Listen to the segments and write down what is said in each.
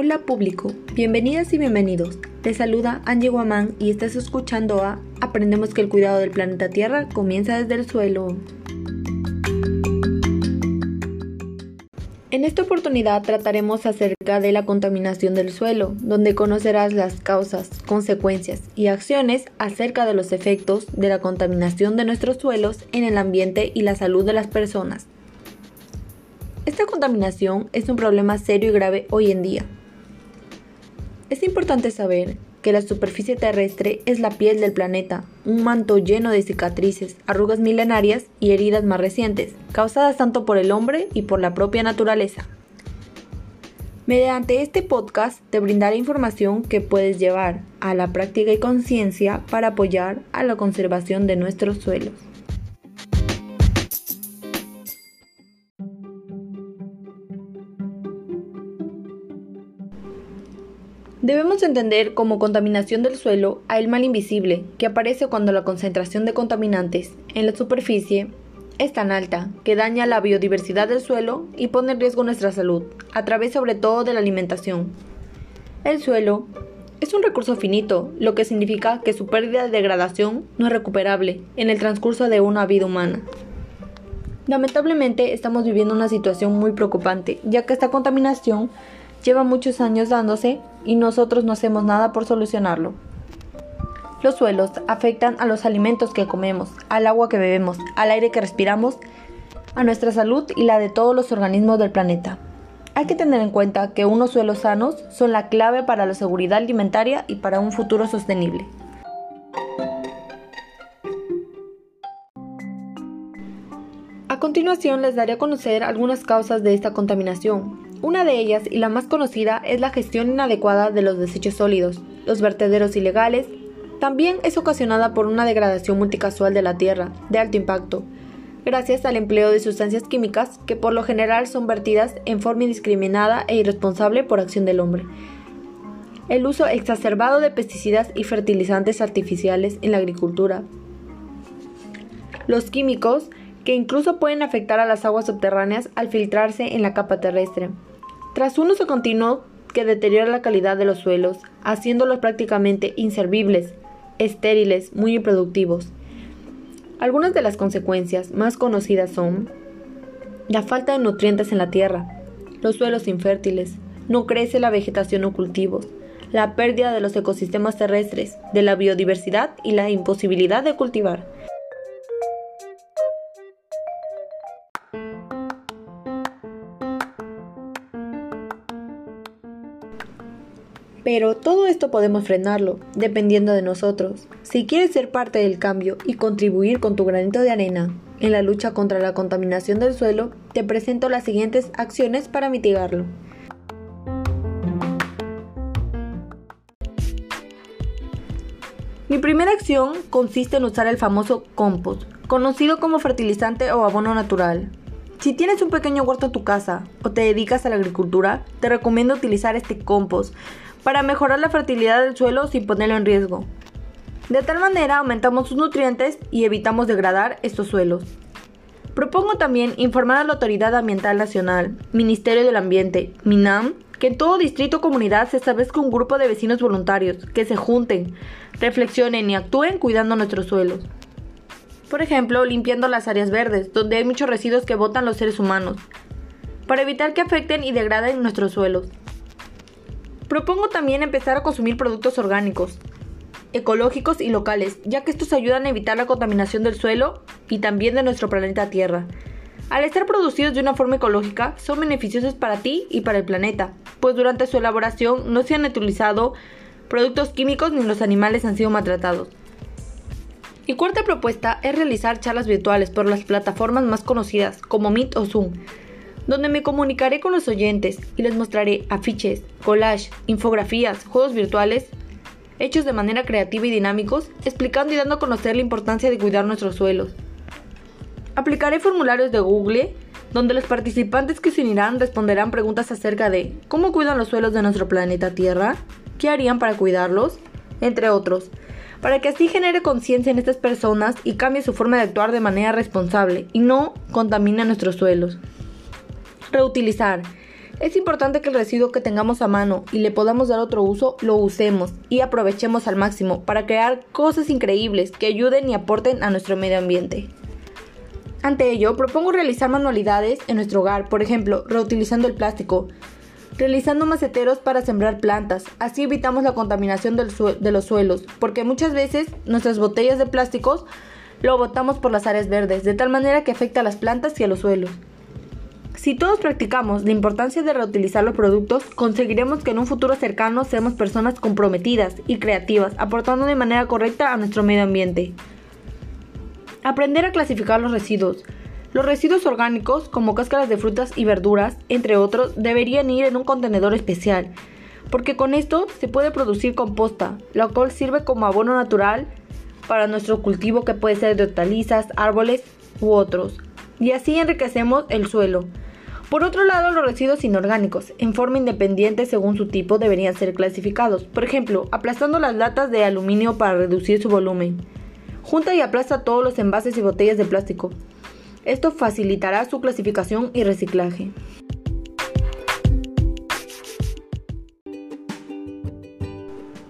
Hola público, bienvenidas y bienvenidos. Te saluda Angie Guamán y estás escuchando a Aprendemos que el cuidado del planeta Tierra comienza desde el suelo. En esta oportunidad trataremos acerca de la contaminación del suelo, donde conocerás las causas, consecuencias y acciones acerca de los efectos de la contaminación de nuestros suelos en el ambiente y la salud de las personas. Esta contaminación es un problema serio y grave hoy en día, es importante saber que la superficie terrestre es la piel del planeta, un manto lleno de cicatrices, arrugas milenarias y heridas más recientes, causadas tanto por el hombre y por la propia naturaleza. Mediante este podcast te brindaré información que puedes llevar a la práctica y conciencia para apoyar a la conservación de nuestros suelos. Debemos entender como contaminación del suelo a el mal invisible que aparece cuando la concentración de contaminantes en la superficie es tan alta que daña la biodiversidad del suelo y pone en riesgo nuestra salud, a través sobre todo de la alimentación. El suelo es un recurso finito, lo que significa que su pérdida de degradación no es recuperable en el transcurso de una vida humana. Lamentablemente estamos viviendo una situación muy preocupante, ya que esta contaminación lleva muchos años dándose y nosotros no hacemos nada por solucionarlo. Los suelos afectan a los alimentos que comemos, al agua que bebemos, al aire que respiramos, a nuestra salud y la de todos los organismos del planeta. Hay que tener en cuenta que unos suelos sanos son la clave para la seguridad alimentaria y para un futuro sostenible. A continuación les daré a conocer algunas causas de esta contaminación, una de ellas, y la más conocida, es la gestión inadecuada de los desechos sólidos, los vertederos ilegales. También es ocasionada por una degradación multicasual de la tierra, de alto impacto, gracias al empleo de sustancias químicas que por lo general son vertidas en forma indiscriminada e irresponsable por acción del hombre. El uso exacerbado de pesticidas y fertilizantes artificiales en la agricultura. Los químicos que incluso pueden afectar a las aguas subterráneas al filtrarse en la capa terrestre. Tras un uso continuo que deteriora la calidad de los suelos, haciéndolos prácticamente inservibles, estériles, muy improductivos. Algunas de las consecuencias más conocidas son la falta de nutrientes en la tierra, los suelos infértiles, no crece la vegetación o cultivos, la pérdida de los ecosistemas terrestres, de la biodiversidad y la imposibilidad de cultivar. Pero todo esto podemos frenarlo, dependiendo de nosotros. Si quieres ser parte del cambio y contribuir con tu granito de arena en la lucha contra la contaminación del suelo, te presento las siguientes acciones para mitigarlo. Mi primera acción consiste en usar el famoso compost, conocido como fertilizante o abono natural. Si tienes un pequeño huerto en tu casa o te dedicas a la agricultura, te recomiendo utilizar este compost para mejorar la fertilidad del suelo sin ponerlo en riesgo. De tal manera aumentamos sus nutrientes y evitamos degradar estos suelos. Propongo también informar a la Autoridad Ambiental Nacional, Ministerio del Ambiente, MINAM, que en todo distrito o comunidad se establezca un grupo de vecinos voluntarios que se junten, reflexionen y actúen cuidando nuestros suelos. Por ejemplo, limpiando las áreas verdes, donde hay muchos residuos que botan los seres humanos, para evitar que afecten y degraden nuestros suelos. Propongo también empezar a consumir productos orgánicos, ecológicos y locales, ya que estos ayudan a evitar la contaminación del suelo y también de nuestro planeta Tierra. Al estar producidos de una forma ecológica, son beneficiosos para ti y para el planeta, pues durante su elaboración no se han utilizado productos químicos ni los animales han sido maltratados. Mi cuarta propuesta es realizar charlas virtuales por las plataformas más conocidas como Meet o Zoom, donde me comunicaré con los oyentes y les mostraré afiches, collage, infografías, juegos virtuales, hechos de manera creativa y dinámicos, explicando y dando a conocer la importancia de cuidar nuestros suelos. Aplicaré formularios de Google, donde los participantes que se unirán responderán preguntas acerca de cómo cuidan los suelos de nuestro planeta Tierra, qué harían para cuidarlos, entre otros, para que así genere conciencia en estas personas y cambie su forma de actuar de manera responsable y no contamine nuestros suelos. Reutilizar. Es importante que el residuo que tengamos a mano y le podamos dar otro uso, lo usemos y aprovechemos al máximo para crear cosas increíbles que ayuden y aporten a nuestro medio ambiente. Ante ello, propongo realizar manualidades en nuestro hogar, por ejemplo, reutilizando el plástico, realizando maceteros para sembrar plantas, así evitamos la contaminación de los suelos, porque muchas veces nuestras botellas de plásticos lo botamos por las áreas verdes, de tal manera que afecta a las plantas y a los suelos. Si todos practicamos la importancia de reutilizar los productos, conseguiremos que en un futuro cercano seamos personas comprometidas y creativas, aportando de manera correcta a nuestro medio ambiente. Aprender a clasificar los residuos. Los residuos orgánicos, como cáscaras de frutas y verduras, entre otros, deberían ir en un contenedor especial, porque con esto se puede producir composta, la cual sirve como abono natural para nuestro cultivo que puede ser de hortalizas, árboles u otros, y así enriquecemos el suelo. Por otro lado, los residuos inorgánicos, en forma independiente según su tipo, deberían ser clasificados. Por ejemplo, aplastando las latas de aluminio para reducir su volumen. Junta y aplasta todos los envases y botellas de plástico. Esto facilitará su clasificación y reciclaje.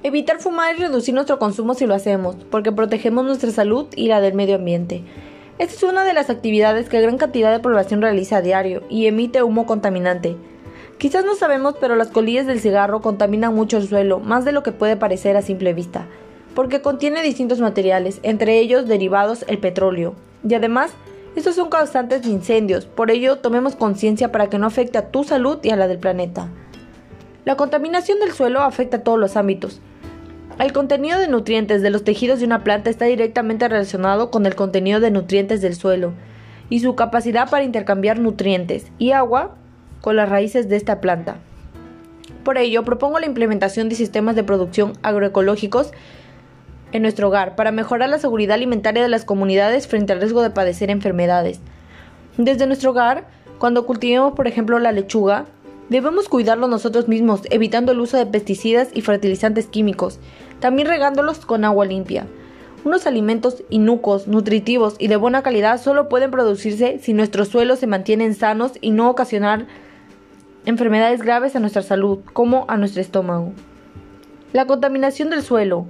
Evitar fumar y reducir nuestro consumo si lo hacemos, porque protegemos nuestra salud y la del medio ambiente. Esta es una de las actividades que gran cantidad de población realiza a diario y emite humo contaminante. Quizás no sabemos, pero las colillas del cigarro contaminan mucho el suelo, más de lo que puede parecer a simple vista, porque contiene distintos materiales, entre ellos derivados el petróleo. Y además, estos son causantes de incendios, por ello tomemos conciencia para que no afecte a tu salud y a la del planeta. La contaminación del suelo afecta a todos los ámbitos, el contenido de nutrientes de los tejidos de una planta está directamente relacionado con el contenido de nutrientes del suelo y su capacidad para intercambiar nutrientes y agua con las raíces de esta planta. Por ello, propongo la implementación de sistemas de producción agroecológicos en nuestro hogar para mejorar la seguridad alimentaria de las comunidades frente al riesgo de padecer enfermedades. Desde nuestro hogar, cuando cultivemos por ejemplo la lechuga, debemos cuidarlo nosotros mismos, evitando el uso de pesticidas y fertilizantes químicos, también regándolos con agua limpia. Unos alimentos inucos, nutritivos y de buena calidad solo pueden producirse si nuestros suelos se mantienen sanos y no ocasionar enfermedades graves a nuestra salud, como a nuestro estómago. La contaminación del suelo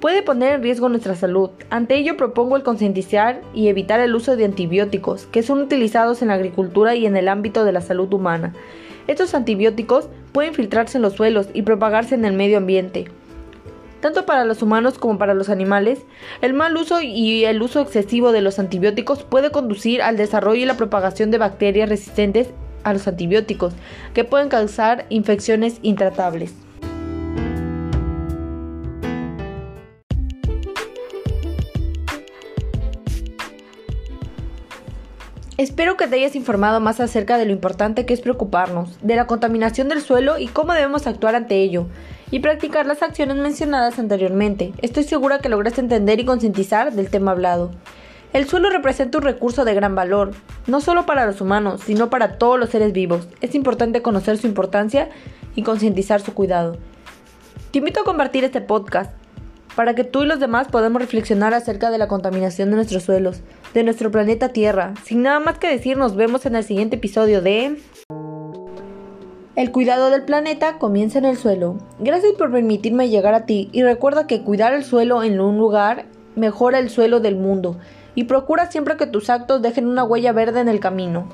puede poner en riesgo nuestra salud. Ante ello propongo el concientizar y evitar el uso de antibióticos que son utilizados en la agricultura y en el ámbito de la salud humana. Estos antibióticos pueden filtrarse en los suelos y propagarse en el medio ambiente tanto para los humanos como para los animales, el mal uso y el uso excesivo de los antibióticos puede conducir al desarrollo y la propagación de bacterias resistentes a los antibióticos, que pueden causar infecciones intratables. Espero que te hayas informado más acerca de lo importante que es preocuparnos, de la contaminación del suelo y cómo debemos actuar ante ello y practicar las acciones mencionadas anteriormente. Estoy segura que lograste entender y concientizar del tema hablado. El suelo representa un recurso de gran valor, no solo para los humanos, sino para todos los seres vivos. Es importante conocer su importancia y concientizar su cuidado. Te invito a compartir este podcast para que tú y los demás podamos reflexionar acerca de la contaminación de nuestros suelos, de nuestro planeta Tierra. Sin nada más que decir, nos vemos en el siguiente episodio de... El cuidado del planeta comienza en el suelo. Gracias por permitirme llegar a ti y recuerda que cuidar el suelo en un lugar mejora el suelo del mundo y procura siempre que tus actos dejen una huella verde en el camino.